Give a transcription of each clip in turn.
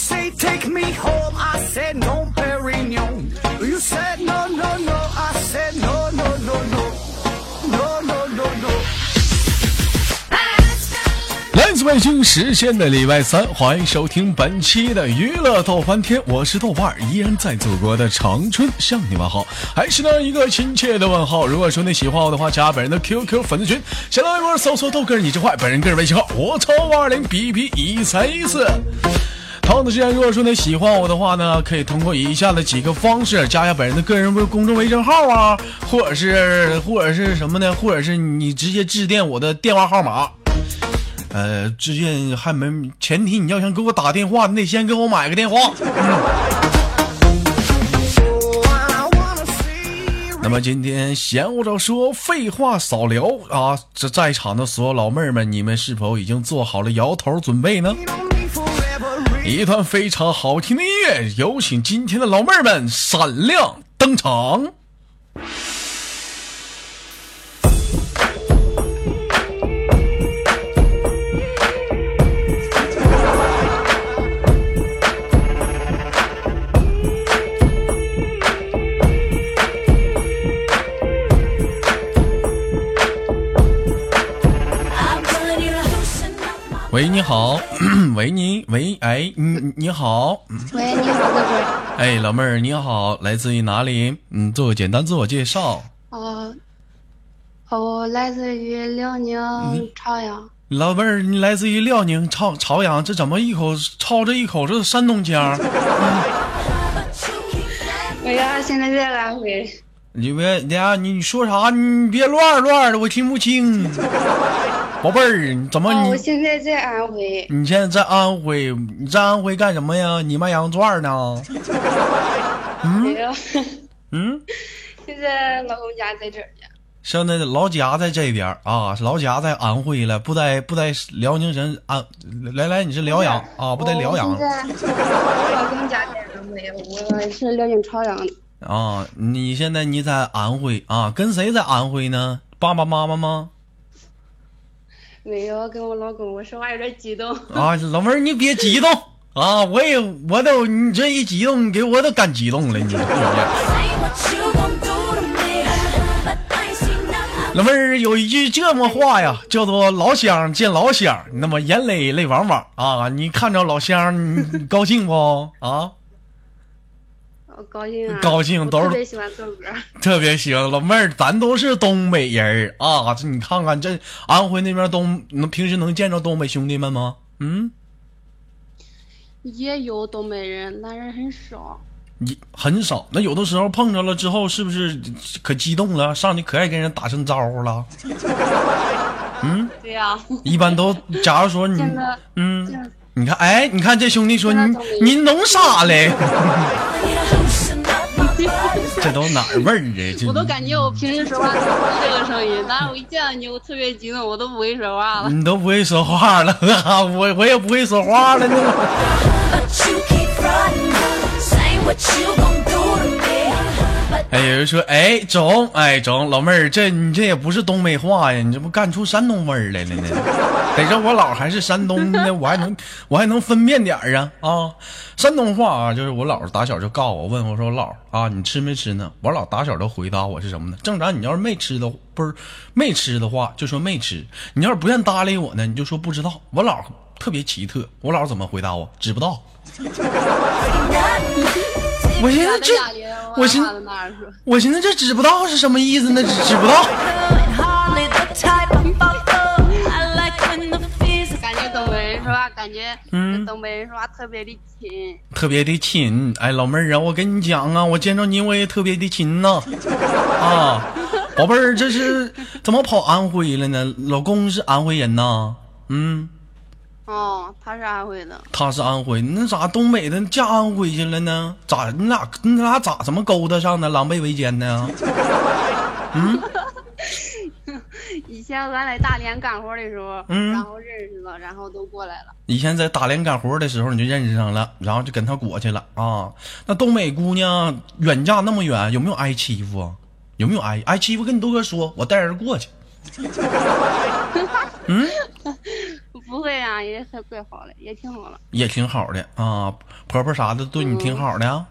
say take me home. I said no, Perignon. You said no, no, no. I said no, no, no, no. No, no, no, no. 来自北京时间的礼拜三，欢迎收听本期的娱乐逗翻天，我是豆瓣儿，依然在祖国的长春向你们好，还是那一个亲切的问候。如果说你喜欢我的话，加本人的 QQ 粉丝群，新浪微博搜索豆哥你真坏，本人个人微信号我超五二零 B B 一三一四。同样的时间，如果说你喜欢我的话呢，可以通过以下的几个方式加一下本人的个人微公众微信号啊，或者是或者是什么呢？或者是你直接致电我的电话号码。呃，致电还没前提，你要想给我打电话，你得先给我买个电话。Oh, 那么今天闲话少说，废话少聊啊！这在场的所有老妹儿们，你们是否已经做好了摇头准备呢？一段非常好听的音乐，有请今天的老妹儿们闪亮登场。喂，你好，喂你，喂，哎，你你好，嗯喂，你好，哥哥。哎，老妹儿你好，来自于哪里？嗯，做个简单自我介绍。哦，哦，我来自于辽宁朝阳。老妹儿，你来自于辽宁朝朝阳，这怎么一口操着一口这山东腔？我 呀，现在在安徽。你别，等下你说啥？你别乱乱的，我听不清。宝贝儿，你怎么哦，我你现在在安徽。你现在在安徽？你在安徽干什么呀？你卖羊肉串呢？没有，嗯，现在老公家在这儿呢。现在老家在这边啊，老家在安徽了，不在不在辽宁省安。来来，你是辽阳啊？不在辽阳老公家在安徽，我是辽宁朝阳的。啊？你现在你在安徽啊？跟谁在安徽呢？爸爸妈妈吗？没有跟我老公，我说话有点激动。啊，老妹儿，你别激动啊！我也我都你这一激动，给我都干激动了，你。老妹儿有一句这么话呀，叫做老乡见老乡，那么眼泪泪汪汪啊！你看着老乡，你你高兴不啊？我高兴啊！高兴都是特别喜欢豆哥。特别喜欢老妹儿，咱都是东北人儿啊！这你看看这安徽那边东，能平时能见着东北兄弟们吗？嗯，也有东北人，但是很少。你很少。那有的时候碰着了之后，是不是可激动了？上去可爱跟人打声招呼了？嗯对呀、一般都，假如说你，嗯，你看，哎，你看这兄弟说你你弄啥嘞？这都哪儿味儿啊？这我都感觉我平时说话都不是这个声音，但是我一见到你，我特别激动，我都不会说话了。你都不会说话了，我我也不会说话了呢。哎，有人说，哎，中，哎，中，老妹儿，这你这也不是东北话呀，你这不干出山东味儿来了呢？得说我姥还是山东的，我还能我还能分辨点儿啊啊！山东话啊，就是我姥打小就告我，问我说姥啊，你吃没吃呢？我姥打小都回答我是什么呢？正常，你要是没吃的，不是没吃的话，就说没吃；你要是不愿搭理我呢，你就说不知道。我姥特别奇特，我姥怎么回答我？知不道。我寻思这，我寻话都那样说，我寻思这知不道是什么意思呢？知知不道。感觉东北人说话，感觉嗯东北人说话特别的亲。特别的亲，哎，老妹儿啊，我跟你讲啊，我见着你我也特别的亲呐，啊，宝贝儿，这是怎么跑安徽了呢？老公是安徽人呐，嗯，哦，他是安徽的，他是安徽，那咋东北的嫁安徽去了呢？咋你俩你俩咋这么勾搭上的，狼狈为奸呢？以前咱在大连干活的时候，嗯然后认识了，然后都过来了。以前在大连干活的时候你就认识上了，然后就跟他过去了啊。那东北姑娘远嫁那么远，有没有挨欺负啊？有没有挨挨欺负？跟你豆哥说，我带人过去。不会啊，也还怪好的，也挺好的。也挺好的啊，婆婆啥的对你挺好的啊。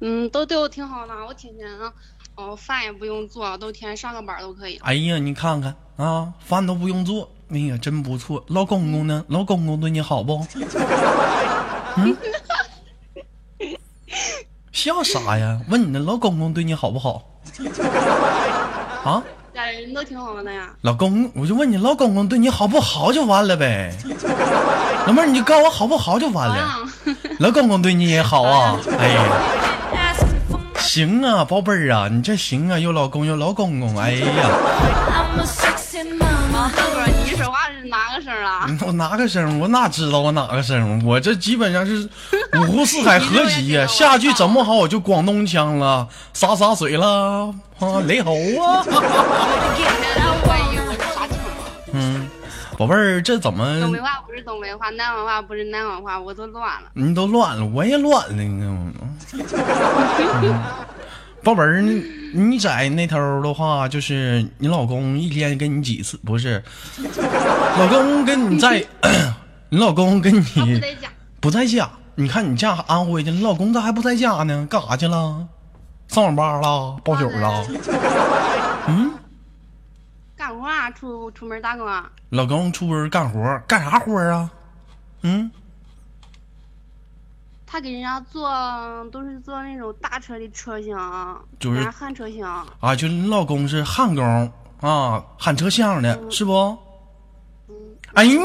嗯，都对我挺好的，我天天哦饭也不用做，都天天上个班都可以。哎呀，你看看啊，饭都不用做，哎呀，真不错。老公公呢？老公公对你好不？嗯，笑啥呀？问你呢，老公公对你好不好？啊？家人都挺好的呀。老公，我就问你，老公公对你好不好就完了呗。老妹儿，你就告诉我好不好就完了。老公公对你也好啊。哎呀，行啊，宝贝儿啊，你这行啊，有老公有老公公，哎呀。啊？我哪个声？我哪知道我哪个声？我这基本上是五湖四海 合集呀。下句整不好我就广东腔了，洒洒水了啊，雷猴啊。嗯，宝贝儿，这怎么？东北话不是东北话，南方话不是南方话，我都乱了。你都乱了，我也乱了，你知道吗？宝贝儿，你你在那头的话，就是你老公一天跟你几次？不是，老公跟你在，你老公跟你不在家。不在家。你看你嫁安徽去，你老公咋还不在家呢？干啥去了？上网吧了？包宿了？嗯？干活啊，出出门打工啊。老公出门干活，干啥活啊？嗯？他给人家做都是做那种大车的车厢，就是焊车厢啊。就你老公是焊工啊，焊车厢的是不？嗯。哎呀，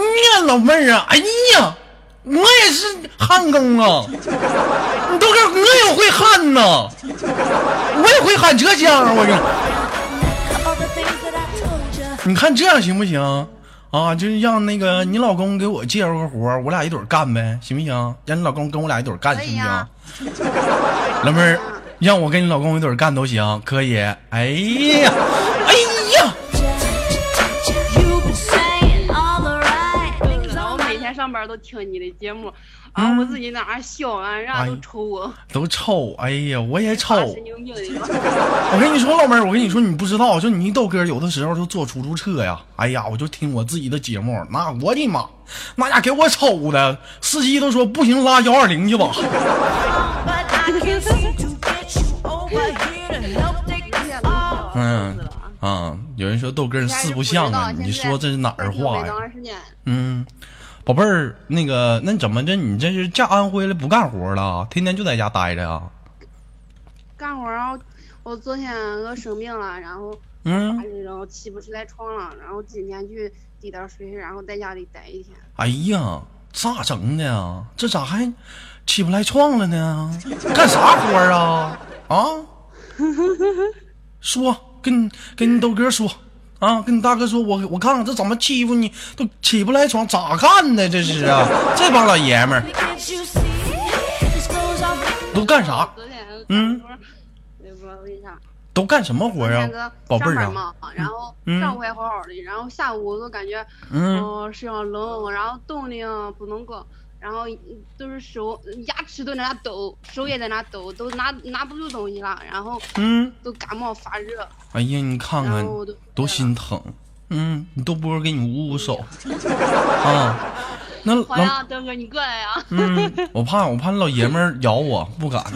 老妹儿啊，哎呀，我也是焊工啊。你都哥，我也会焊呐，我也会焊车厢，我这。你看这样行不行？啊，就是让那个你老公给我介绍个活我俩一对干呗，行不行？让你老公跟我俩一对干，行不行？老妹儿，让我跟你老公一对干都行，可以。哎呀，哎呀！上班都听你的节目。啊！我自己在那笑啊，人家都瞅我，都瞅！哎呀，我也瞅。神经病！我跟你说，老妹儿，我跟你说，你不知道，就你豆哥有的时候就坐出租车呀，哎呀，我就听我自己的节目，那我的妈，那家给我瞅的，司机都说不行，拉幺二零去吧。嗯啊，有人说豆哥四不像啊，你说这是哪儿话呀？嗯。宝贝儿，那个，那怎么着？你这是嫁安徽了，不干活了，天天就在家待着呀？干活啊！我昨天我生病了，然后嗯，然后起不起来床了，然后今天去滴点水，然后在家里待一天。哎呀，咋整的呀？这咋还起不来床了呢？干啥活啊？啊？说，跟跟豆哥说。啊，跟你大哥说，我我看看这怎么欺负你，都起不来床，咋干的？这是啊，这帮老爷们儿都干啥？嗯，都干什么活啊？宝贝儿啊，然后上午还好好的，然后下午都感觉嗯身上冷，然后冻的不能够。然后都是手牙齿都在那抖，手也在那抖，都拿拿不住东西了。然后嗯，都感冒发热。哎呀，你看看，都心疼。嗯，你豆波给你捂捂手 啊。那老豆哥，你过来呀。嗯，我怕我怕老爷们儿咬我，不敢。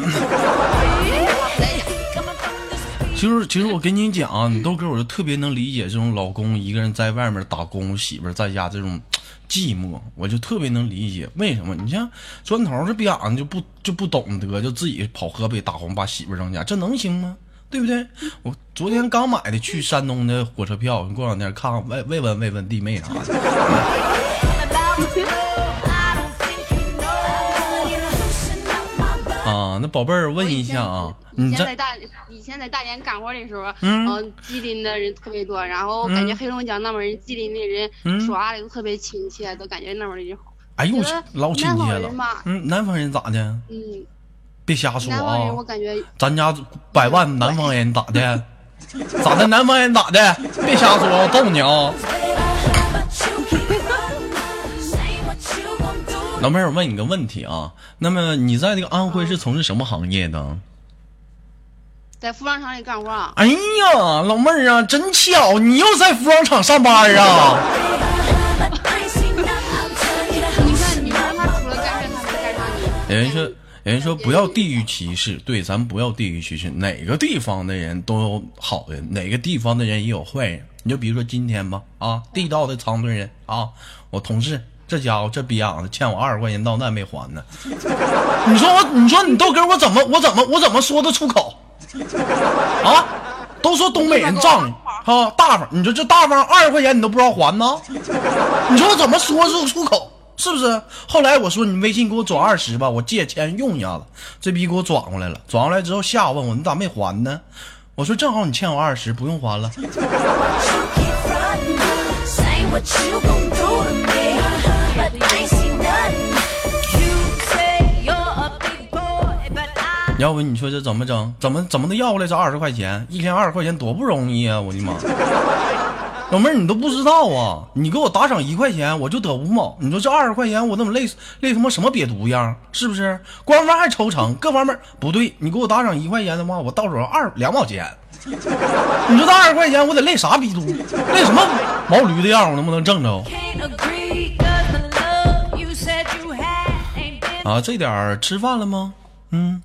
其实其实我跟你讲，你豆哥我就特别能理解这种老公一个人在外面打工，媳妇在家这种。寂寞，我就特别能理解为什么。你像砖头这逼样就不就不懂得，就自己跑河北打工，把媳妇扔家，这能行吗？对不对？我昨天刚买的去山东的火车票，过两天看看慰慰问慰问弟妹啥的。啊，那宝贝儿问一下啊，你在大以前在大连干活的时候，嗯，吉林的人特别多，然后感觉黑龙江那边人，吉林的人说话的都特别亲切，都感觉那边的人好。哎呦，老亲切了。嗯，南方人咋的？嗯，别瞎说啊！我感觉咱家百万南方人咋的？咋的？南方人咋的？别瞎说，我揍你啊！老妹儿我问你个问题啊那么你在这个安徽是从事什么行业的？在服装厂里干活哎呀老妹儿啊真巧你又在服装厂上班啊？人说人说不要地域歧视对咱不要地域歧视哪个地方的人都有好人哪个地方的人也有坏人。你就比如说今天吧啊地道的长春人啊我同事这家伙这逼样子欠我二十块钱到那没还呢。你说我，你说你豆哥，我怎么我怎么我怎么说得出口？啊，都说东北人仗义啊，大方。你说这大方二十块钱你都不知道还呢？你说我怎么说得出口？是不是？后来我说你微信给我转二十吧，我借钱用一下子。这逼给我转过来了，转过来之后下午问我你咋没还呢？我说正好你欠我二十，不用还了。要不你说这怎么整？怎么怎么的要过来这二十块钱？一天二十块钱多不容易啊！我的妈！老妹儿，你都不知道啊！你给我打赏一块钱，我就得五毛。你说这二十块钱，我怎么累累他妈什么瘪犊样？是不是？官方还抽成，各方面不对。你给我打赏一块钱的话，我到手二两毛钱。你说这二十块钱，我得累啥逼犊？累什么毛驴的样？我能不能挣着？啊，这点儿吃饭了吗？嗯，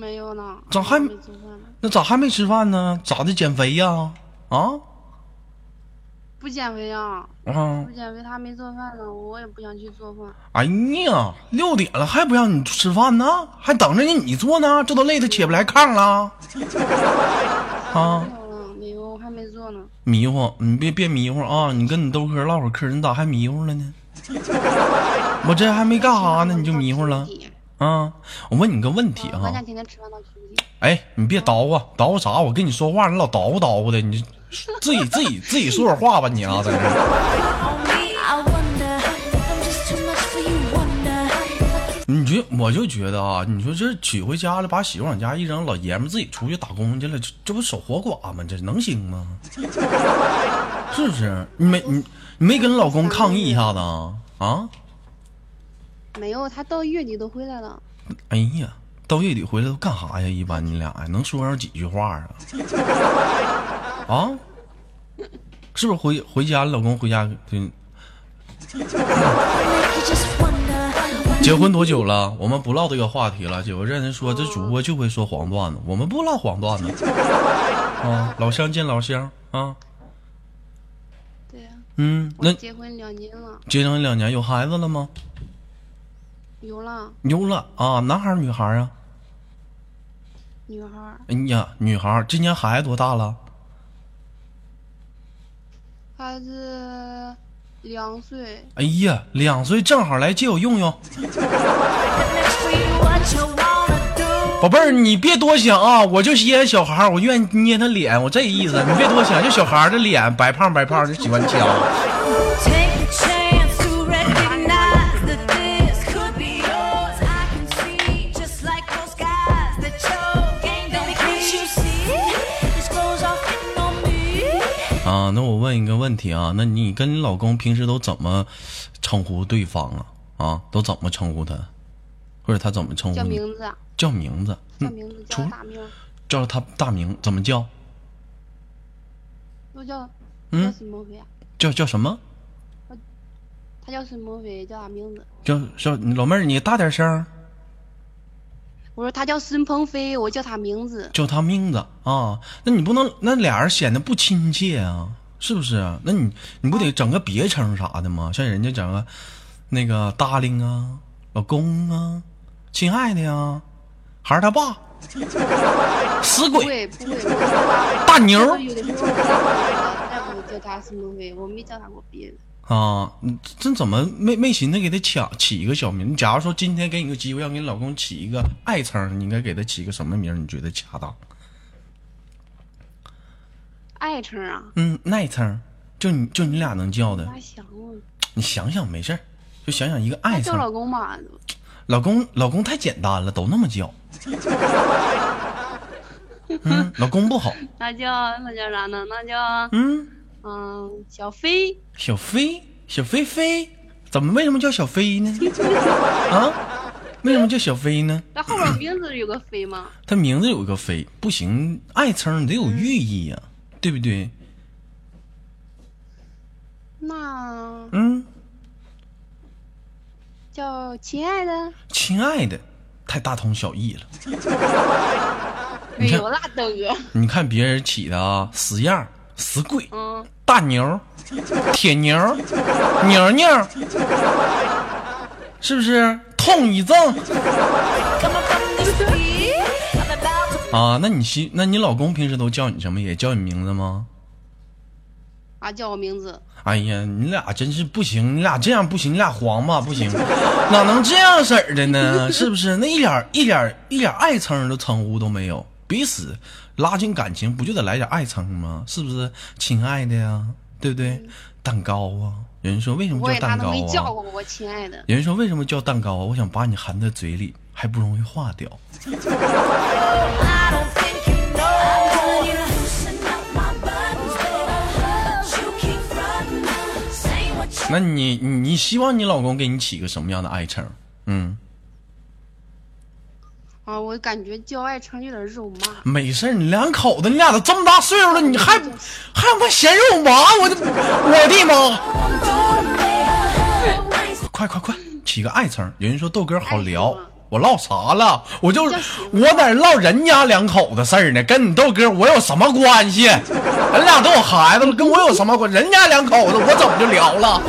没有呢。咋还没做饭呢？那咋还没吃饭呢？咋的？减肥呀？啊？不减肥啊？啊不！减肥，他没做饭呢，我也不想去做饭。哎呀，六点了还不让你吃饭呢？还等着你你做呢？这都累得起不来炕了。啊，没有我还没做呢。迷糊，你别别迷糊啊！你跟你豆哥唠会儿嗑，你咋还迷糊了呢？我这还没干啥呢，你就迷糊了啊！我问你个问题啊我家，天天吃饭到几点？哎，你别叨咕叨咕啥？我跟你说话，你老叨咕叨咕的，你自己自己 自己说会儿话吧，你啊，在这。你觉我就觉得啊，你说这娶回家了，把媳妇往家一扔，老爷们自己出去打工去了，这这不守活寡吗？这能行吗？是不是？你没你你没跟老公抗议一下子啊？啊？没有，他到月底都回来了。哎呀，到月底回来都干啥呀？一般你俩呀，能说上几句话啊？啊？是不是回回家，老公回家就结婚多久了？我们不唠这个话题了。有个人说这主播就会说黄段子，我们不唠黄段子。啊，老乡见老乡啊。对呀、嗯，那结婚两年了，结婚两年有孩子了吗？有了有了啊，男孩儿女孩儿啊？女孩儿，哎呀，女孩儿，今年孩子多大了？孩子两岁，哎呀，两岁正好来借我用用。宝贝儿，你别多想啊，我就稀罕小孩儿，我愿意捏他脸，我这意思，你别多想，就小孩儿的脸白胖白胖就喜欢掐。啊，那我问一个问题啊，那你跟你老公平时都怎么称呼对方啊？啊，都怎么称呼他，或者他怎么称呼叫你？名字啊，叫名字，嗯，叫名字，叫大名，叫他大名怎么叫？都叫嗯叫什么？他叫什么飞，叫啥名字。叫叫你老妹儿，你大点声儿，我说他叫孙鹏飞，我叫他名字。叫他名字啊。那你不能那俩人显得不亲切啊，是不是啊？那你你不得整个别称啥的吗？像人家整个那个 darling 啊，老公啊，亲爱的呀，还是他爸，死鬼，大牛我叫他孙鹏飞，我没叫他过别的。啊，你这怎么没没寻思给他抢起一个小名？你假如说今天给你个机会，让给你老公起一个爱称，你应该给他起个什么名？你觉得恰当？爱称啊，嗯，爱称，就你就你俩能叫的，咋想啊？你想想没事儿，就想想一个爱称叫老。公吧，老公，老公太简单了，都那么叫。嗯，老公不好。那叫那叫啥呢？那叫嗯，嗯小飞，小飞，小飞飞，怎么为什么叫小飞呢？啊，为什么叫小飞呢？那后边名字有个飞吗？他名字有个飞，不行，爱称得有寓意呀、对不对？那嗯，叫亲爱的，亲爱的，太大同小异了。没有那你看别人起的啊，死样儿、死鬼、嗯，大牛、铁牛、牛牛，是不是？痛一症 啊？那你媳，那你老公平时都叫你什么？也叫你名字吗？啊，叫我名字，哎呀，你俩真是不行，你俩这样不行，你俩黄吧不行，哪能这样式儿的呢？是不是？那一点一点一点爱称的称呼都没有，彼此拉近感情不就得来点爱称吗？是不是？亲爱的呀，对不对？蛋糕啊，有人说为什么叫蛋糕啊？没叫过我亲爱的。有人说为什么叫蛋糕啊？我想把你含在嘴里，还不容易化掉。那你你你希望你老公给你起个什么样的爱称？嗯，啊，我感觉叫爱称有点肉麻。没事儿你两口子你俩都这么大岁数了，你还还他妈嫌肉麻？我的我的妈！快快快，起个爱称。有人说豆哥好聊我唠啥了？我就我在这唠人家两口子事儿呢，跟你豆哥我有什么关系？人俩都有孩子了，跟我有什么关？人家两口子我怎么就聊了？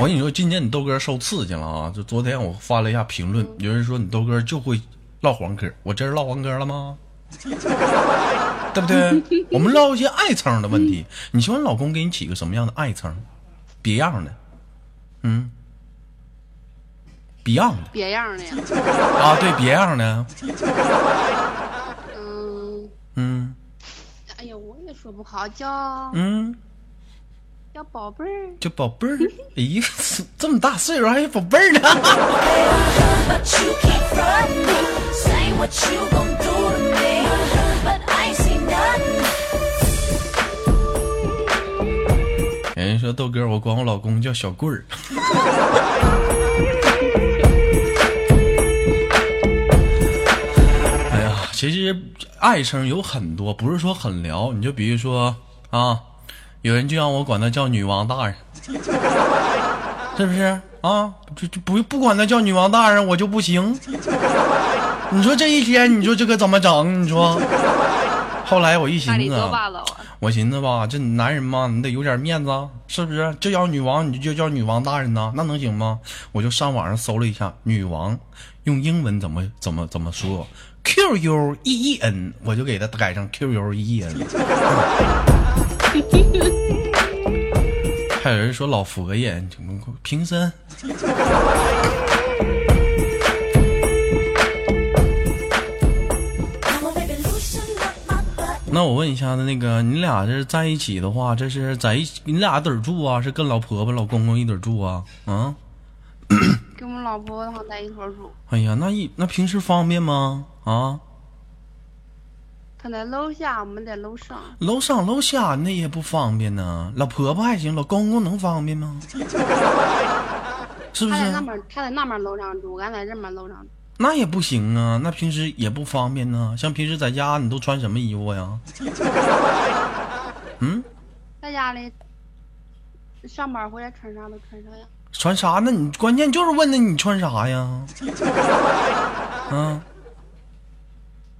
我跟你说，今天你豆哥受刺激了啊！就昨天我发了一下评论，有人说你豆哥就会唠黄嗑，我这是唠黄嗑了吗？对不对？我们唠一些爱称的问题。你希望你老公给你起个什么样的爱称？别样的，嗯，别样的别样的呀，啊，对，别样的，嗯，嗯哎呀，我也说不好，叫嗯，叫宝贝儿，叫宝贝儿。哎呀，这么大岁数还有宝贝儿呢。有人说豆哥，我管我老公叫小棍儿。哎呀，其实爱称有很多，不是说很聊。你就比如说啊，有人就让我管他叫女王大人，是不是啊？就就不不管他叫女王大人，我就不行。你说这一天，你说这个怎么整？你说。后来我一寻思！我寻思吧，这男人嘛，你得有点面子啊，是不是？就叫女王，你就叫女王大人呐，那能行吗？我就上网上搜了一下，女王用英文怎么怎么怎么说，Q U E E N，我就给他改成 Q U E E N。还有人说老佛爷，平身。那我问一下子，那个你俩这在一起的话，这是在一起，你俩一儿住啊？是跟老婆婆、老公公一起住啊？啊？跟我们老婆他们在一块儿住，哎呀，那一那平时方便吗？啊？他在楼下，我们在楼上。楼上楼下那也不方便呢。老婆婆还行，老公公能方便吗？是不是？他在那边，他在那边楼上住，俺在这边楼上住。那也不行啊，那平时也不方便呢。像平时在家，你都穿什么衣服呀？嗯，在家里上班回来穿啥都穿啥呀？穿啥那？你关键就是问的你穿啥呀？嗯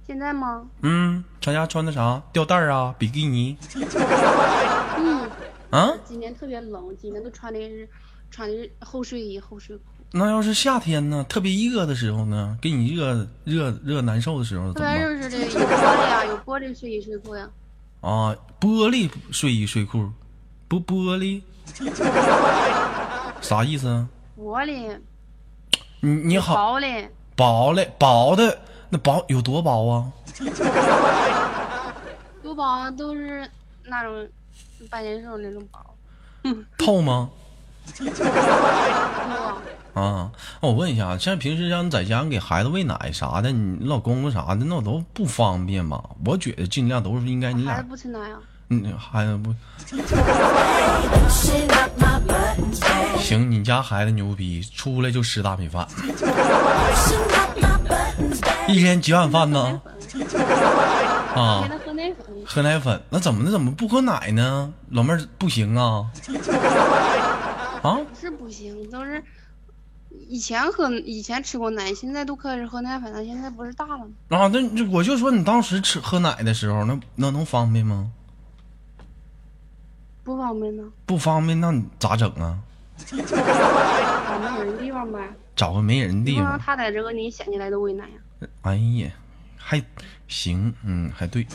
现在吗？嗯，在家穿的啥？吊带儿啊，比基尼嗯，啊？今年特别冷，今年都穿的是穿的是厚睡衣、厚睡裤。那要是夏天呢？特别热的时候呢？给你热热热难受的时候怎么办？热似的，有玻璃啊，有玻璃睡衣睡裤呀。啊，玻璃睡衣睡裤，不玻璃，啥意思啊？玻璃你你好，薄嘞，薄嘞，薄的那薄有多薄啊？多薄啊都是那种半截瘦那种薄。透吗？透啊，啊，那我问一下，像平时像你在家你给孩子喂奶啥的，你老公公啥的，那都不方便嘛？我觉得尽量都是应该你俩孩子，不吃奶啊。嗯，孩子不 行，你家孩子牛逼，出来就吃大米饭，一天几碗饭呢？啊 喝奶粉，喝奶粉，那怎么的？怎么不喝奶呢？老妹儿不行啊？啊，是是不行，都是以前喝以前吃过奶，现在都开始喝奶粉了，现在不是大了吗？啊，那我就说你当时吃喝奶的时候，那那能方便吗？不方便呢，不方便，那你咋整啊？找个没人地方呗。找个没人地方。他在这个你想起来都喂奶呀。哎呀，还行，嗯，还对。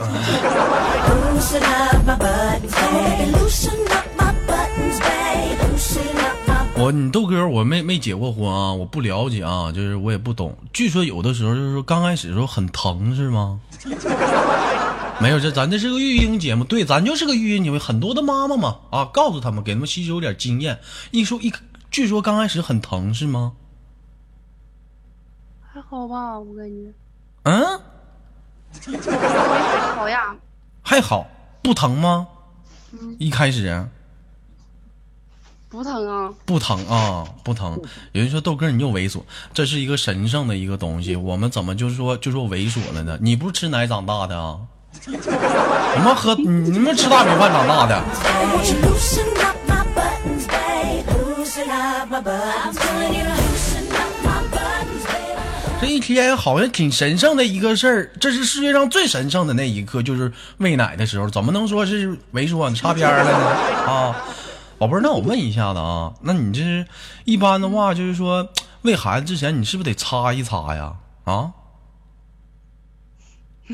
我你豆哥，我没没结过婚啊，我不了解啊，就是我也不懂。据说有的时候就是说刚开始的时候很疼是吗？没有，这咱这是个育婴节目，对，咱就是个育婴节目。很多的妈妈嘛，啊，告诉他们，给他们吸收点经验。一说一，据说刚开始很疼是吗？还好吧，我感觉嗯，还好呀。还好，不疼吗？一开始不疼啊，不疼啊，不疼。有人说豆哥你又猥琐，这是一个神圣的一个东西，我们怎么就说就说猥琐了呢？你不是吃奶长大的啊？你们喝你你们吃大米饭长大的？这一天好像挺神圣的一个事儿，这是世界上最神圣的那一刻，就是喂奶的时候，怎么能说是猥琐擦边了呢？啊，宝贝儿，那我问一下子啊，那你这是一般的话，就是说喂孩子之前，你是不是得擦一擦呀？啊？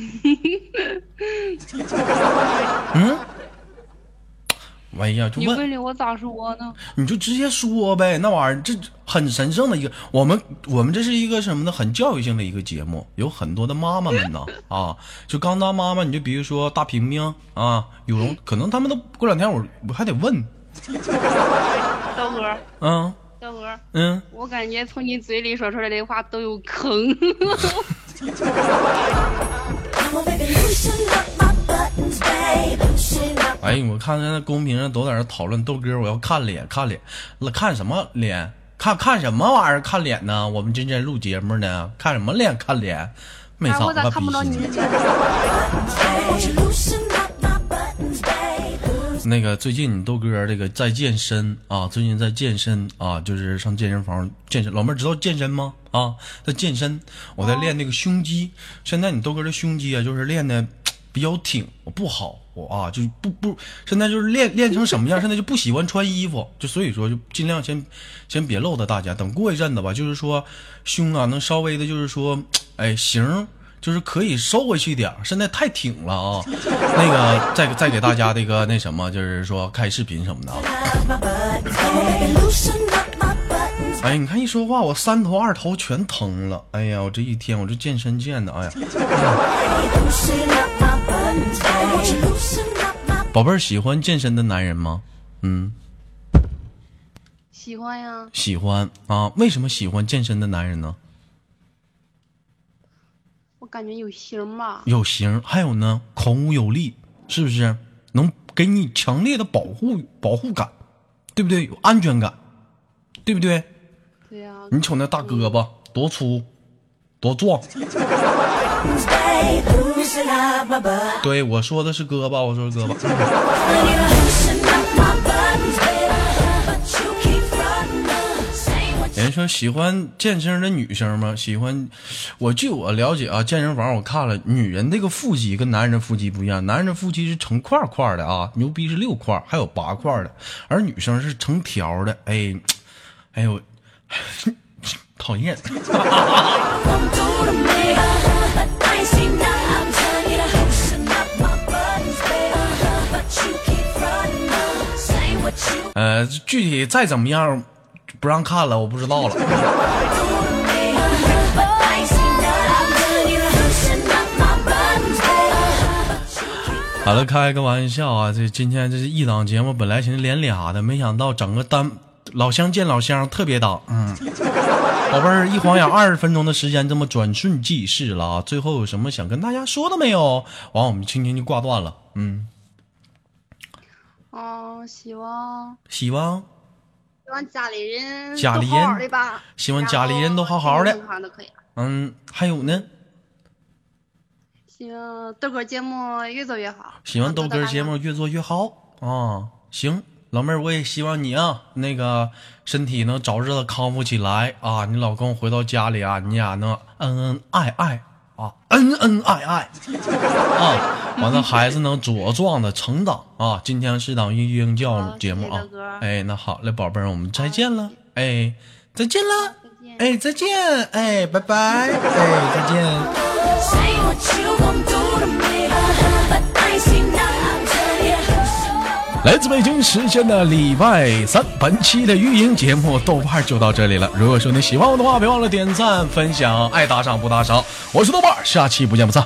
嗯？哎呀，就问你问的我咋说呢？你就直接说呗，那玩意儿这很神圣的一个，我们我们这是一个什么呢？很教育性的一个节目，有很多的妈妈们呢啊，就刚当妈妈，你就比如说大平平啊，有容，可能他们都过两天我我还得问，刀哥，嗯刀哥，嗯，我感觉从你嘴里说出来的话都有坑。哎，我看现在公屏上都在那讨论豆哥，我要看脸看脸，那看什么脸？看看什么玩意儿？看脸呢？我们今天录节目呢，看什么脸？看脸？没哎，咋我咋看不到你的脸？Won't you loosen up my buttons, babe? 那个最近你豆哥这个在健身啊，最近在健身啊，就是上健身房健身。老妹儿知道健身吗？啊，在健身，我在练那个胸肌。现在你豆哥的胸肌啊，就是练的比较挺，我不好，我啊就不不，现在就是练练成什么样？现在就不喜欢穿衣服，就所以说就尽量先先别露的大家，等过一阵子吧，就是说胸啊能稍微的，就是说哎型。就是可以收回去点儿，现在太挺了啊！那个再再给大家那个那什么，就是说开视频什么的啊。哎，你看一说话，我三头二头全疼了。哎呀，我这一天我这健身健的，哎呀，宝贝儿喜欢健身的男人吗？嗯，喜欢呀，喜欢啊。为什么喜欢健身的男人呢？我感觉有型吧。有型，还有呢，孔武有力，是不是？能给你强烈的保护保护感，对不对？有安全感，对不对？对呀、你瞅那大胳膊多粗，多壮。对我说的是胳膊，我说是胳膊。人家说喜欢健身的女生吗？喜欢，我据我了解啊，健身房我看了，女人这个腹肌跟男人的腹肌不一样，男人的腹肌是成块块的啊，牛逼是六块，还有八块的，而女生是成条的。哎，哎呦，讨厌。呃，具体再怎么样不让看了，我不知道了。好了，开个玩笑啊！这今天这是一档节目，本来寻思连俩的，没想到整个单老乡见老乡，特别档。嗯，宝贝儿，一晃眼二十分钟的时间这么转瞬即逝了啊！最后有什么想跟大家说的没有？完，我们轻轻就挂断了。嗯，嗯，希望希望希望家里人家里人都好好的吧，希望家里人都好好的。嗯，还有呢，希望豆哥节目越做越好。希望豆哥节目越做越好啊！行，老妹儿，我也希望你啊，那个身体能早日的康复起来啊！你老公回到家里啊，你俩能恩恩爱爱啊，恩恩爱爱啊！完了，孩子能茁壮的成长啊！今天是档育婴教育节目啊谢谢，哎，那好嘞，宝贝儿，我们再见了，哎，再见了。哎，再见，哎，拜拜，哎，再见。Say what you gon' do to me, but I seen nothing. I'm telling you. 来自北京时间的礼拜三，本期的育婴节目豆瓣就到这里了。如果说你喜欢我的话，别忘了点赞、分享，爱打赏不打赏。我是豆瓣，下期不见不散，